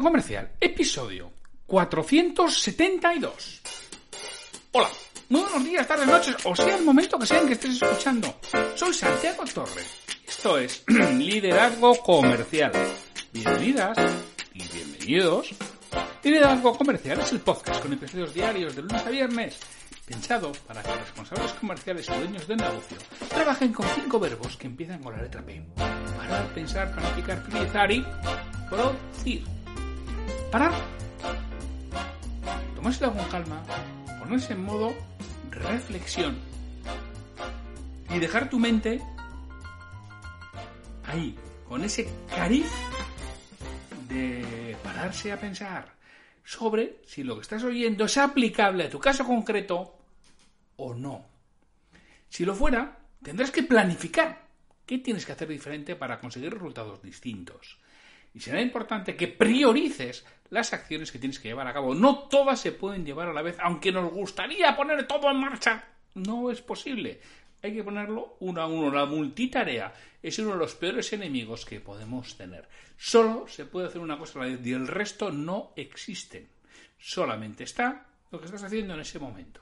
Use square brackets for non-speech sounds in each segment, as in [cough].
Comercial, episodio 472. Hola, muy buenos días, tardes, noches, o sea el momento que sea en que estés escuchando. Soy Santiago Torres. Esto es [clears throat] Liderazgo Comercial. Bienvenidas y bienvenidos. Liderazgo Comercial es el podcast con episodios diarios de lunes a viernes pensado para que responsables comerciales o dueños de negocio trabajen con cinco verbos que empiezan con la letra P. Parar, pensar, planificar, priorizar y producir. Parar. Tomárselo con calma, ponerse en modo reflexión y dejar tu mente ahí, con ese cariz de pararse a pensar sobre si lo que estás oyendo es aplicable a tu caso concreto o no. Si lo fuera, tendrás que planificar qué tienes que hacer diferente para conseguir resultados distintos. Y será importante que priorices las acciones que tienes que llevar a cabo. No todas se pueden llevar a la vez, aunque nos gustaría poner todo en marcha. No es posible. Hay que ponerlo uno a uno. La multitarea es uno de los peores enemigos que podemos tener. Solo se puede hacer una cosa a la vez y el resto no existen. Solamente está lo que estás haciendo en ese momento.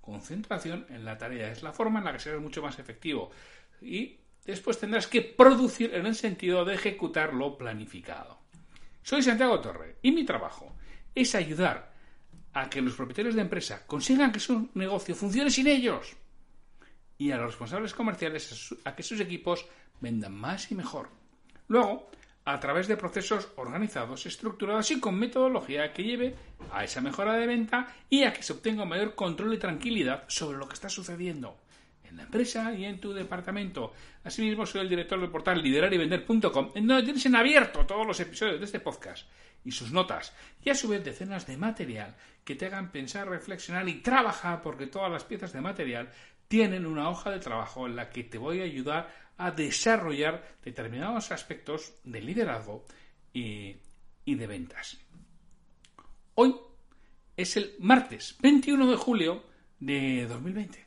Concentración en la tarea es la forma en la que serás mucho más efectivo. Y después tendrás que producir en el sentido de ejecutar lo planificado. Soy Santiago Torre y mi trabajo es ayudar a que los propietarios de empresa consigan que su negocio funcione sin ellos y a los responsables comerciales a que sus equipos vendan más y mejor. Luego, a través de procesos organizados, estructurados y con metodología que lleve a esa mejora de venta y a que se obtenga mayor control y tranquilidad sobre lo que está sucediendo en la empresa y en tu departamento. Asimismo, soy el director del portal liderarivender.com, en donde tienes en abierto todos los episodios de este podcast y sus notas, y a su vez decenas de material que te hagan pensar, reflexionar y trabajar, porque todas las piezas de material tienen una hoja de trabajo en la que te voy a ayudar a desarrollar determinados aspectos de liderazgo y, y de ventas. Hoy es el martes 21 de julio de 2020.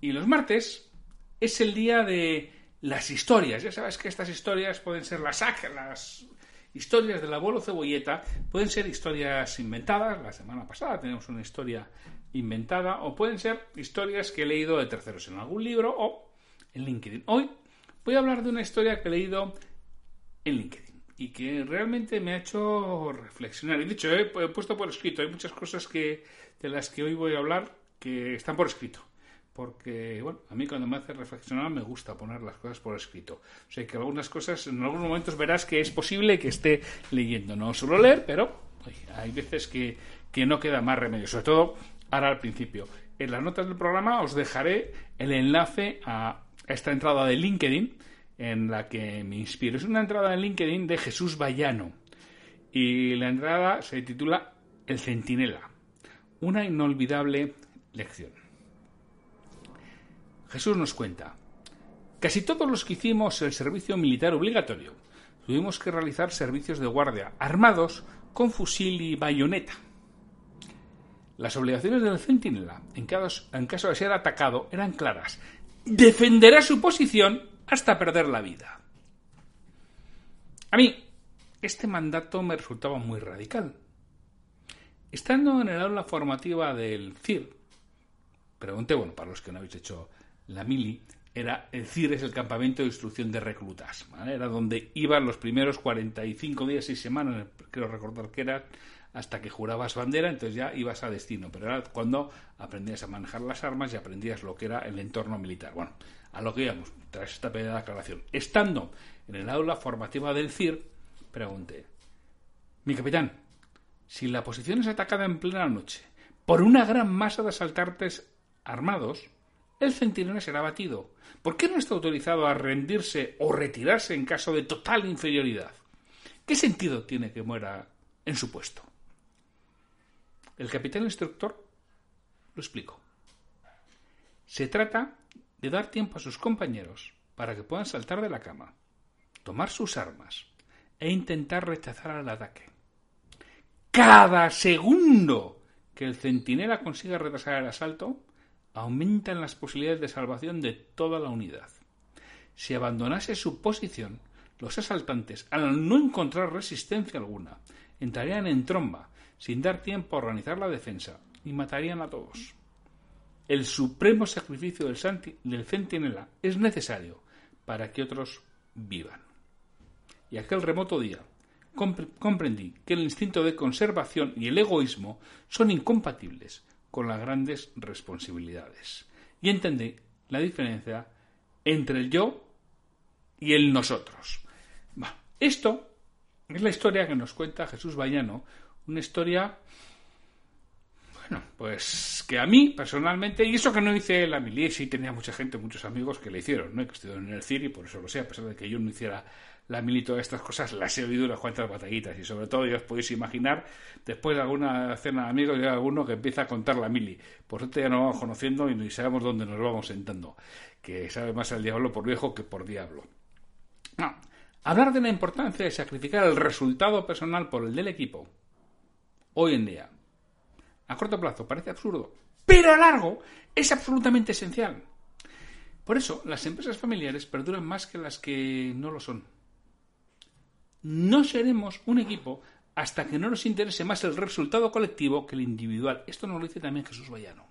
Y los martes es el día de las historias. Ya sabes que estas historias pueden ser las, las historias del abuelo cebolleta, pueden ser historias inventadas. La semana pasada tenemos una historia inventada, o pueden ser historias que he leído de terceros en algún libro o en LinkedIn. Hoy voy a hablar de una historia que he leído en LinkedIn y que realmente me ha hecho reflexionar. Y de hecho, he puesto por escrito, hay muchas cosas que, de las que hoy voy a hablar que están por escrito porque, bueno, a mí cuando me hace reflexionar me gusta poner las cosas por escrito. O sea que algunas cosas, en algunos momentos verás que es posible que esté leyendo. No solo leer, pero hay veces que, que no queda más remedio. Sobre todo ahora al principio. En las notas del programa os dejaré el enlace a esta entrada de LinkedIn en la que me inspiro. Es una entrada de LinkedIn de Jesús Bayano. Y la entrada se titula El Centinela. Una inolvidable lección. Jesús nos cuenta, casi todos los que hicimos el servicio militar obligatorio tuvimos que realizar servicios de guardia armados con fusil y bayoneta. Las obligaciones del centinela, en caso, de ser atacado, eran claras. Defenderá su posición hasta perder la vida. A mí, este mandato me resultaba muy radical. Estando en el aula formativa del CIR, pregunté, bueno, para los que no habéis hecho la mili, era el CIR es el campamento de instrucción de reclutas. Era donde iban los primeros 45 días y semanas, creo recordar que era, hasta que jurabas bandera, entonces ya ibas a destino. Pero era cuando aprendías a manejar las armas y aprendías lo que era el entorno militar. Bueno, a lo que íbamos, tras esta pequeña aclaración. Estando en el aula formativa del CIR, pregunté, mi capitán, si la posición es atacada en plena noche por una gran masa de asaltantes armados, el centinela será batido. ¿Por qué no está autorizado a rendirse o retirarse en caso de total inferioridad? ¿Qué sentido tiene que muera en su puesto? El capitán instructor lo explicó. Se trata de dar tiempo a sus compañeros para que puedan saltar de la cama, tomar sus armas e intentar rechazar el ataque. Cada segundo que el centinela consiga retrasar el asalto, aumentan las posibilidades de salvación de toda la unidad. Si abandonase su posición, los asaltantes, al no encontrar resistencia alguna, entrarían en tromba, sin dar tiempo a organizar la defensa, y matarían a todos. El supremo sacrificio del, del centinela es necesario para que otros vivan. Y aquel remoto día comprendí que el instinto de conservación y el egoísmo son incompatibles con las grandes responsabilidades. Y entendí la diferencia entre el yo y el nosotros. esto es la historia que nos cuenta Jesús Bayano, una historia, bueno, pues que a mí personalmente, y eso que no hice la mili, sí tenía mucha gente, muchos amigos que le hicieron, ¿no? que estuvieron en el CIR y por eso lo sé, a pesar de que yo no hiciera la mili todas estas cosas, las he oído unas cuantas batallitas y sobre todo ya os podéis imaginar, después de alguna cena de amigos, llega alguno que empieza a contar la mili. Por eso ya nos vamos conociendo y ni sabemos dónde nos vamos sentando, que sabe más al diablo por viejo que por diablo. No, hablar de la importancia de sacrificar el resultado personal por el del equipo, hoy en día, a corto plazo parece absurdo, pero a largo es absolutamente esencial. Por eso, las empresas familiares perduran más que las que no lo son. No seremos un equipo hasta que no nos interese más el resultado colectivo que el individual. Esto nos lo dice también Jesús Vallano.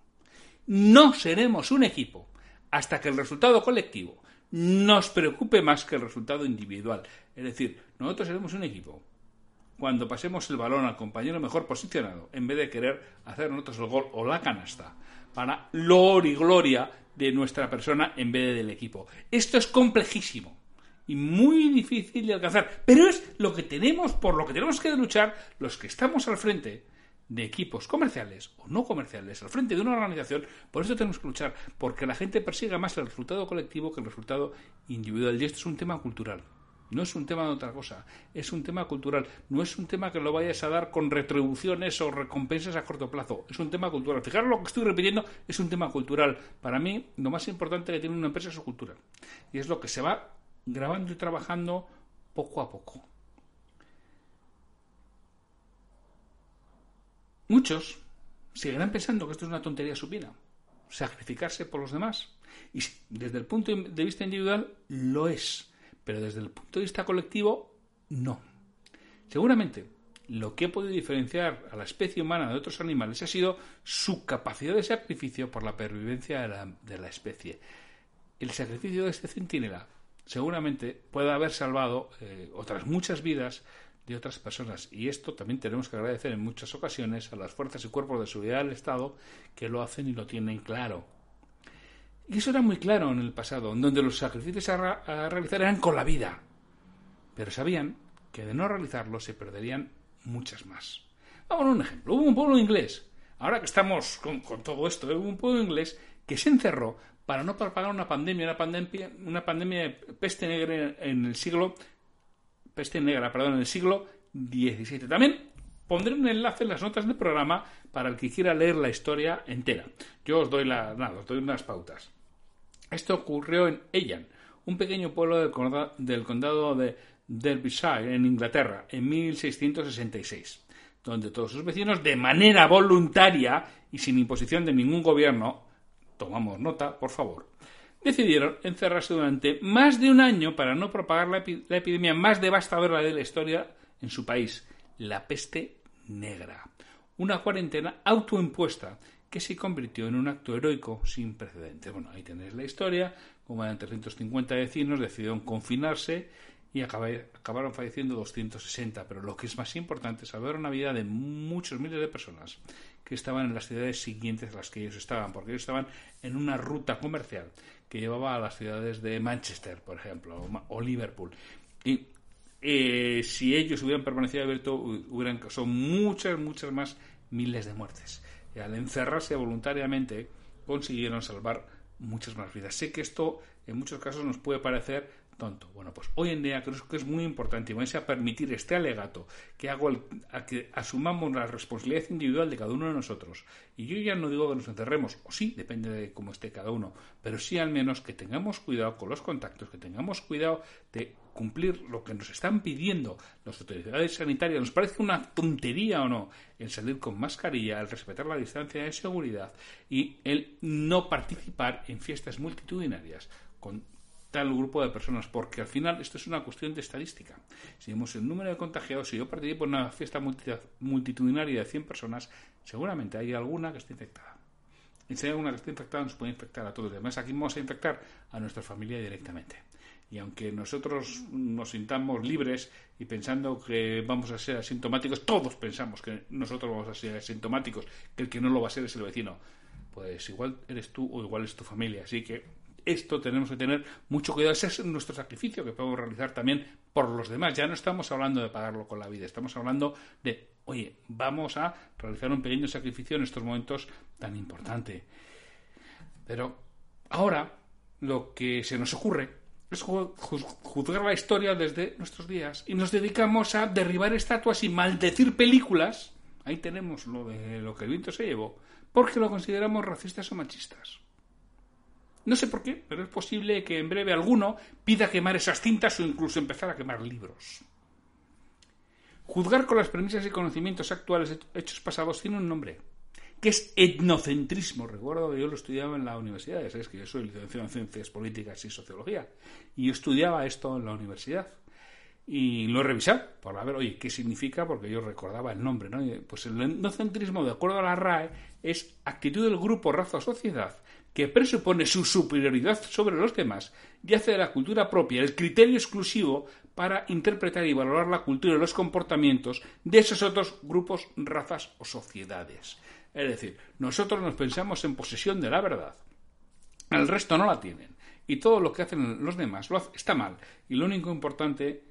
No seremos un equipo hasta que el resultado colectivo nos preocupe más que el resultado individual. Es decir, nosotros seremos un equipo cuando pasemos el balón al compañero mejor posicionado, en vez de querer hacer nosotros el gol o la canasta, para lor y gloria de nuestra persona en vez del equipo. Esto es complejísimo y muy difícil de alcanzar. Pero es lo que tenemos, por lo que tenemos que luchar los que estamos al frente de equipos comerciales o no comerciales, al frente de una organización, por eso tenemos que luchar, porque la gente persiga más el resultado colectivo que el resultado individual. Y esto es un tema cultural. No es un tema de otra cosa, es un tema cultural. No es un tema que lo vayas a dar con retribuciones o recompensas a corto plazo. Es un tema cultural. Fijaros lo que estoy repitiendo, es un tema cultural. Para mí, lo más importante que tiene una empresa es su cultura. Y es lo que se va grabando y trabajando poco a poco. Muchos seguirán pensando que esto es una tontería supina, sacrificarse por los demás. Y desde el punto de vista individual lo es, pero desde el punto de vista colectivo no. Seguramente lo que ha podido diferenciar a la especie humana de otros animales ha sido su capacidad de sacrificio por la pervivencia de la, de la especie. El sacrificio de este centinela seguramente pueda haber salvado eh, otras muchas vidas de otras personas. Y esto también tenemos que agradecer en muchas ocasiones a las fuerzas y cuerpos de seguridad del Estado que lo hacen y lo tienen claro. Y eso era muy claro en el pasado, en donde los sacrificios a, realizar eran con la vida. Pero sabían que de no realizarlo se perderían muchas más. Vamos a un ejemplo. Hubo un pueblo inglés, ahora que estamos con, con todo esto, hubo un pueblo inglés que se encerró para no propagar una pandemia, una pandemia, una pandemia de peste negra en el siglo peste negra, perdón, en el siglo XVII. También pondré un enlace en las notas del programa para el que quiera leer la historia entera. Yo os doy la, nada, os doy unas pautas. Esto ocurrió en Ellan, un pequeño pueblo del del condado de Derbyshire, en Inglaterra, en 1666, donde todos sus vecinos, de manera voluntaria y sin imposición de ningún gobierno, tomamos nota, por favor, decidieron encerrarse durante más de un año para no propagar la, epidemia más devastadora de la historia en su país, la peste negra. Una cuarentena autoimpuesta que se convirtió en un acto heroico sin precedentes. Bueno, ahí tenéis la historia, como eran 350 vecinos, decidieron confinarse y acabaron falleciendo 260. Pero lo que es más importante saber una vida de muchos miles de personas que estaban en las ciudades siguientes a las que ellos estaban, porque ellos estaban en una ruta comercial que llevaba a las ciudades de Manchester, por ejemplo, o, Liverpool. Y eh, si ellos hubieran permanecido abiertos, hubieran causado muchas, muchas más miles de muertes. Y al encerrarse voluntariamente, consiguieron salvar muchas más vidas. Sé que esto en muchos casos nos puede parecer tonto. Bueno, pues hoy en día creo que es muy importante y vais a permitir este alegato que hago a que asumamos la responsabilidad individual de cada uno de nosotros. Y yo ya no digo que nos encerremos, o sí, depende de cómo esté cada uno, pero sí al menos que tengamos cuidado con los contactos, que tengamos cuidado de cumplir lo que nos están pidiendo las autoridades sanitarias. Nos parece una tontería o no el salir con mascarilla, el respetar la distancia de seguridad y el no participar en fiestas multitudinarias con tal grupo de personas, porque al final esto es una cuestión de estadística. Si vemos el número de contagiados, si yo participo en una fiesta multitudinaria de 100 personas, seguramente hay alguna que esté infectada. Y si hay alguna que esté infectada, nos puede infectar a todos. Además, aquí vamos a infectar a nuestra familia directamente. Y aunque nosotros nos sintamos libres y pensando que vamos a ser asintomáticos, todos pensamos que nosotros vamos a ser asintomáticos, que el que no lo va a ser es el vecino. Pues igual eres tú o igual es tu familia. Así que esto tenemos que tener mucho cuidado. Ese es nuestro sacrificio que podemos realizar también por los demás. Ya no estamos hablando de pagarlo con la vida, estamos hablando de, oye, vamos a realizar un pequeño sacrificio en estos momentos tan importantes. Pero ahora lo que se nos ocurre es juzgar la historia desde nuestros días y nos dedicamos a derribar estatuas y maldecir películas. Ahí tenemos lo de lo que el viento se llevó, porque lo consideramos racistas o machistas. No sé por qué, pero es posible que en breve alguno pida quemar esas cintas o incluso empezar a quemar libros. Juzgar con las premisas y conocimientos actuales hechos pasados tiene un nombre, que es etnocentrismo. Recuerdo que yo lo estudiaba en la universidad, ya sabes que yo soy licenciado en Ciencias Políticas y Sociología, y yo estudiaba esto en la universidad. Y lo he revisado para ver, oye, qué significa, porque yo recordaba el nombre, ¿no? Pues el etnocentrismo, de acuerdo a la RAE, es actitud del grupo, raza o sociedad que presupone su superioridad sobre los demás y hace de la cultura propia el criterio exclusivo para interpretar y valorar la cultura y los comportamientos de esos otros grupos, razas o sociedades. Es decir, nosotros nos pensamos en posesión de la verdad, el resto no la tienen, y todo lo que hacen los demás lo está mal, y lo único importante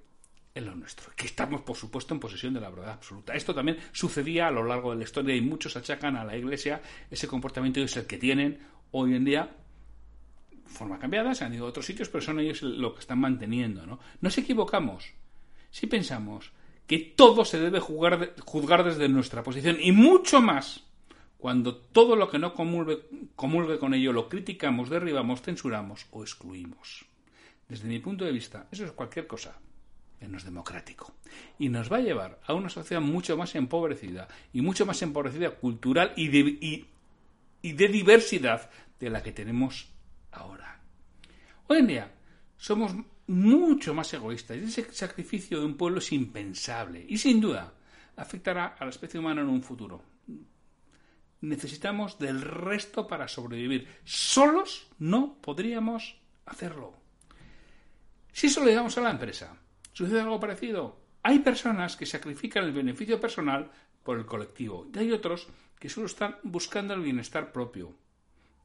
es lo nuestro, que estamos, por supuesto, en posesión de la verdad absoluta. Esto también sucedía a lo largo de la historia y muchos achacan a la Iglesia ese comportamiento y es el que tienen hoy en día forma cambiada, se han ido a otros sitios, pero son ellos lo que están manteniendo. ¿no? Nos equivocamos si pensamos que todo se debe juzgar desde nuestra posición y mucho más cuando todo lo que no comulgue, con ello lo criticamos, derribamos, censuramos o excluimos. Desde mi punto de vista, eso es cualquier cosa menos democrático. Y nos va a llevar a una sociedad mucho más empobrecida y mucho más empobrecida cultural y, y y de diversidad de la que tenemos ahora. Hoy en día somos mucho más egoístas ese sacrificio de un pueblo es impensable y sin duda afectará a la especie humana en un futuro. Necesitamos del resto para sobrevivir. Solos no podríamos hacerlo. Si eso le damos a la empresa, ¿sucede algo parecido? Hay personas que sacrifican el beneficio personal por el colectivo y hay otros que solo están buscando el bienestar propio.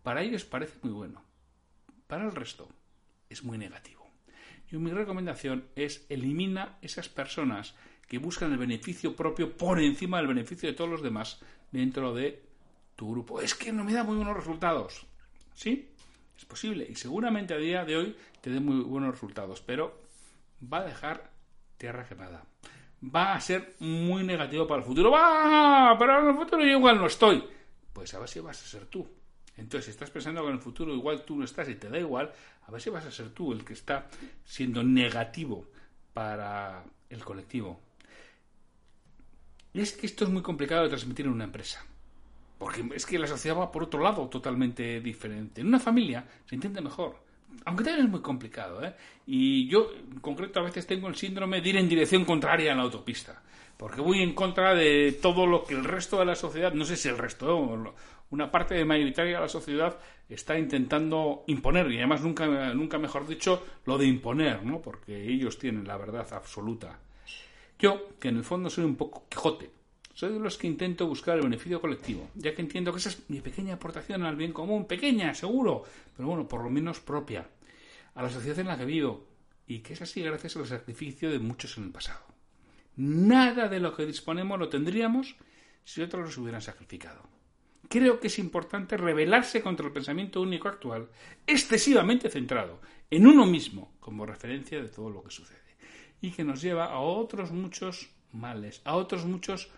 Para ellos parece muy bueno. Para el resto es muy negativo. Y mi recomendación es elimina esas personas que buscan el beneficio propio por encima del beneficio de todos los demás dentro de tu grupo. Es que no me da muy buenos resultados. ¿Sí? Es posible. Y seguramente a día de hoy te dé muy buenos resultados. Pero va a dejar tierra quemada va a ser muy negativo para el futuro. ¡Va! Pero en el futuro yo igual no estoy. Pues a ver si vas a ser tú. Entonces, si estás pensando que en el futuro igual tú no estás y te da igual, a ver si vas a ser tú el que está siendo negativo para el colectivo. Y es que esto es muy complicado de transmitir en una empresa. Porque es que la sociedad va por otro lado totalmente diferente. En una familia se entiende mejor aunque también es muy complicado, ¿eh? Y yo, en concreto, a veces tengo el síndrome de ir en dirección contraria en la autopista. Porque voy en contra de todo lo que el resto de la sociedad, no sé si el resto, una parte mayoritaria de la sociedad está intentando imponer, y además nunca, nunca mejor dicho, lo de imponer, ¿no? Porque ellos tienen la verdad absoluta. Yo, que en el fondo soy un poco Quijote, soy de los que intento buscar el beneficio colectivo, ya que entiendo que esa es mi pequeña aportación al bien común, pequeña, seguro, pero bueno, por lo menos propia, a la sociedad en la que vivo, y que es así gracias al sacrificio de muchos en el pasado. Nada de lo que disponemos lo tendríamos si otros nos hubieran sacrificado. Creo que es importante rebelarse contra el pensamiento único actual, excesivamente centrado en uno mismo como referencia de todo lo que sucede, y que nos lleva a otros muchos males, a otros muchos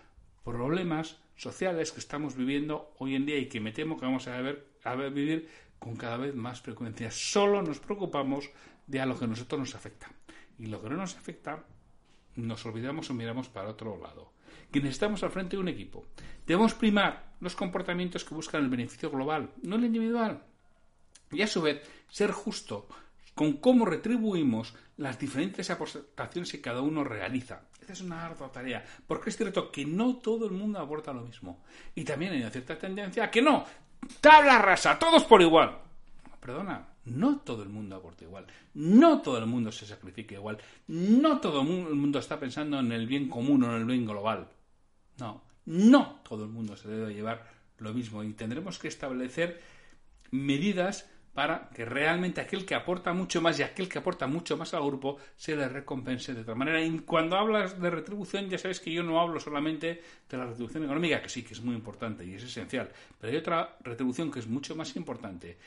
problemas sociales que estamos viviendo hoy en día y que me temo que vamos a, ver, a vivir con cada vez más frecuencia. Solo nos preocupamos de a lo que a nosotros nos afecta. Y lo que no nos afecta, nos olvidamos o miramos para otro lado. Quienes estamos al frente de un equipo, debemos primar los comportamientos que buscan el beneficio global, no el individual. Y a su vez, ser justo con cómo retribuimos las diferentes aportaciones que cada uno realiza. Esta es una ardua tarea, porque es cierto que no todo el mundo aporta lo mismo. Y también hay una cierta tendencia a que no, tabla rasa, todos por igual. Perdona, no todo el mundo aporta igual, no todo el mundo se sacrifica igual, no todo el mundo está pensando en el bien común o en el bien global. No, no todo el mundo se debe llevar lo mismo y tendremos que establecer medidas para que realmente aquel que aporta mucho más y aquel que aporta mucho más al grupo se le recompense de otra manera. Y cuando hablas de retribución, ya sabes que yo no hablo solamente de la retribución económica, que sí que es muy importante y es esencial, pero hay otra retribución que es mucho más importante,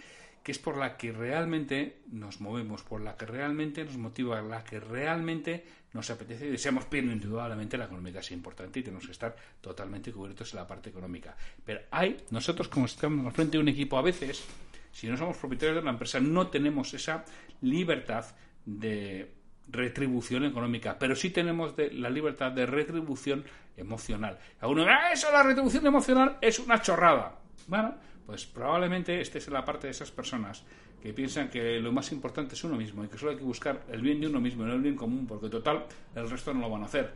que es por la que realmente nos movemos, por la que realmente nos motiva, la que realmente nos apetece y deseamos, pero indudablemente la económica es importante y tenemos que estar totalmente cubiertos en la parte económica. Pero hay, nosotros como estamos frente de un equipo a veces, si no somos propietarios de la empresa, no tenemos esa libertad de retribución económica, pero sí tenemos la libertad de retribución emocional. Algunos uno ah, eso, la retribución emocional es una chorrada. Bueno, pues probablemente estés en la parte de esas personas que piensan que lo más importante es uno mismo y que solo hay que buscar el bien de uno mismo, no el bien común, porque total, el resto no lo van a hacer.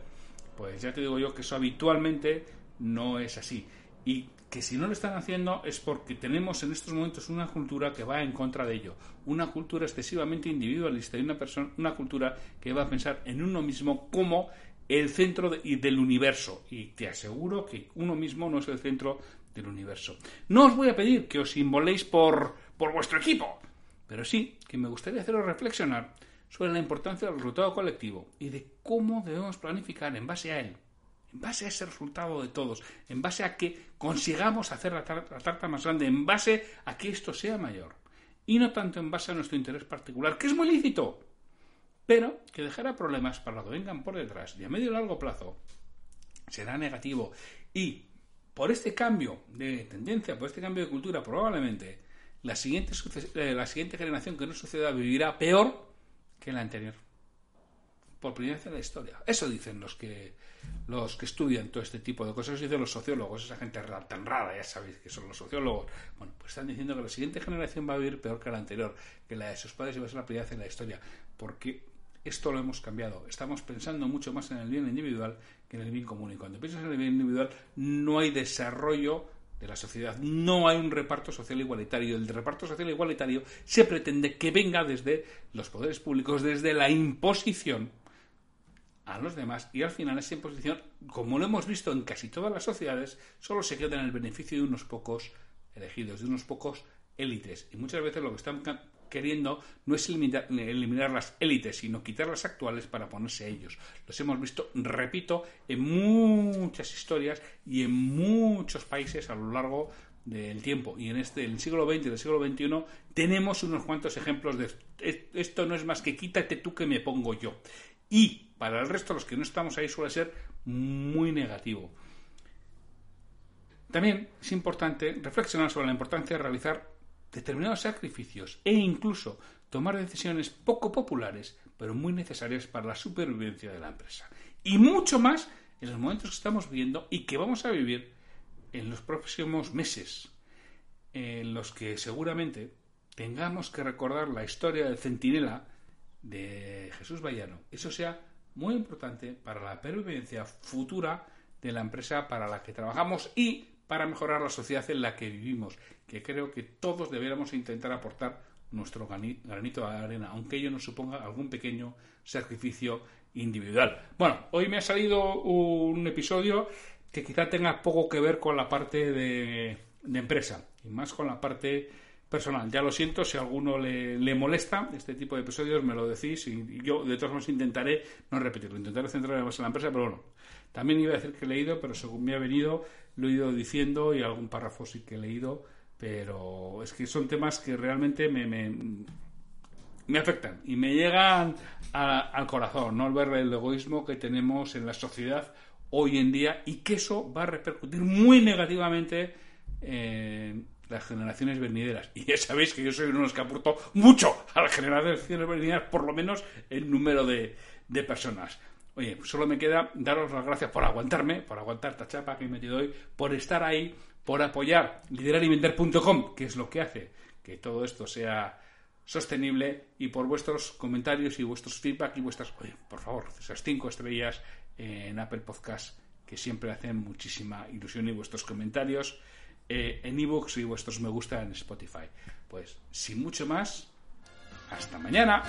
Pues ya te digo yo que eso habitualmente no es así. Y que si no lo están haciendo es porque tenemos en estos momentos una cultura que va en contra de ello, una cultura excesivamente individualista y una, persona, una cultura que va a pensar en uno mismo como el centro del universo. Y te aseguro que uno mismo no es el centro del universo. No os voy a pedir que os simboléis por, por vuestro equipo, pero sí que me gustaría haceros reflexionar sobre la importancia del resultado colectivo y de cómo debemos planificar en base a él en base a ese resultado de todos, en base a que consigamos hacer la, tarta más grande, en base a que esto sea mayor, y no tanto en base a nuestro interés particular, que es muy lícito, pero que dejará problemas para los que vengan por detrás y a medio y largo plazo será negativo. Y por este cambio de tendencia, por este cambio de cultura, probablemente la siguiente, eh, la siguiente generación que no suceda vivirá peor que la anterior por primera vez en la historia. Eso dicen los que los que estudian todo este tipo de cosas, eso dicen los sociólogos, esa gente tan rara, ya sabéis que son los sociólogos. Bueno, pues están diciendo que la siguiente generación va a vivir peor que la anterior, que la de sus padres iba a ser la primera vez en la historia, porque esto lo hemos cambiado. Estamos pensando mucho más en el bien individual que en el bien común. Y cuando piensas en el bien individual, no hay desarrollo de la sociedad. No hay un reparto social igualitario. El reparto social igualitario se pretende que venga desde los poderes públicos, desde la imposición a los demás y al final esa imposición, como lo hemos visto en casi todas las sociedades, solo se queda en el beneficio de unos pocos elegidos, de unos pocos élites. Y muchas veces lo que están queriendo no es eliminar, eliminar, las élites, sino quitar las actuales para ponerse a ellos. Los hemos visto, repito, en muchas historias y en muchos países a lo largo del tiempo. Y en este, el siglo XX y el siglo XXI tenemos unos cuantos ejemplos de esto no es más que quítate tú que me pongo yo. Y para el resto, los que no estamos ahí, suele ser muy negativo. También es importante reflexionar sobre la importancia de realizar determinados sacrificios e incluso tomar decisiones poco populares, pero muy necesarias para la supervivencia de la empresa. Y mucho más en los momentos que estamos viviendo y que vamos a vivir en los próximos meses, en los que seguramente tengamos que recordar la historia del centinela de Jesús Vallano. Eso sea muy importante para la pervivencia futura de la empresa para la que trabajamos y para mejorar la sociedad en la que vivimos, que creo que todos deberíamos intentar aportar nuestro granito de arena, aunque ello nos suponga algún pequeño sacrificio individual. Bueno, hoy me ha salido un episodio que quizá tenga poco que ver con la parte de, de empresa y más con la parte personal. Ya lo siento, si a alguno le, molesta este tipo de episodios, me lo decís y yo de todas maneras intentaré no repetirlo, intentaré centrarme más en la empresa, pero bueno, también iba a decir que he leído, pero según me ha venido, lo he ido diciendo y algún párrafo sí que he leído, pero es que son temas que realmente me, me, afectan y me llegan al corazón, ¿no? Al ver el egoísmo que tenemos en la sociedad hoy en día y que eso va a repercutir muy negativamente en las generaciones venideras. Y ya sabéis que yo soy uno de los que aporto mucho a las generaciones venideras, por lo menos el número de, personas. Oye, solo me queda daros las gracias por aguantarme, por aguantar esta chapa que he metido hoy, por estar ahí, por apoyar liderarivender.com, que es lo que hace que todo esto sea sostenible y por vuestros comentarios y vuestros feedback y vuestras, oye, por favor, esas cinco estrellas en Apple Podcast que siempre hacen muchísima ilusión y vuestros comentarios eh, en iVoox y vuestros me gusta en Spotify. Pues sin mucho más, hasta mañana.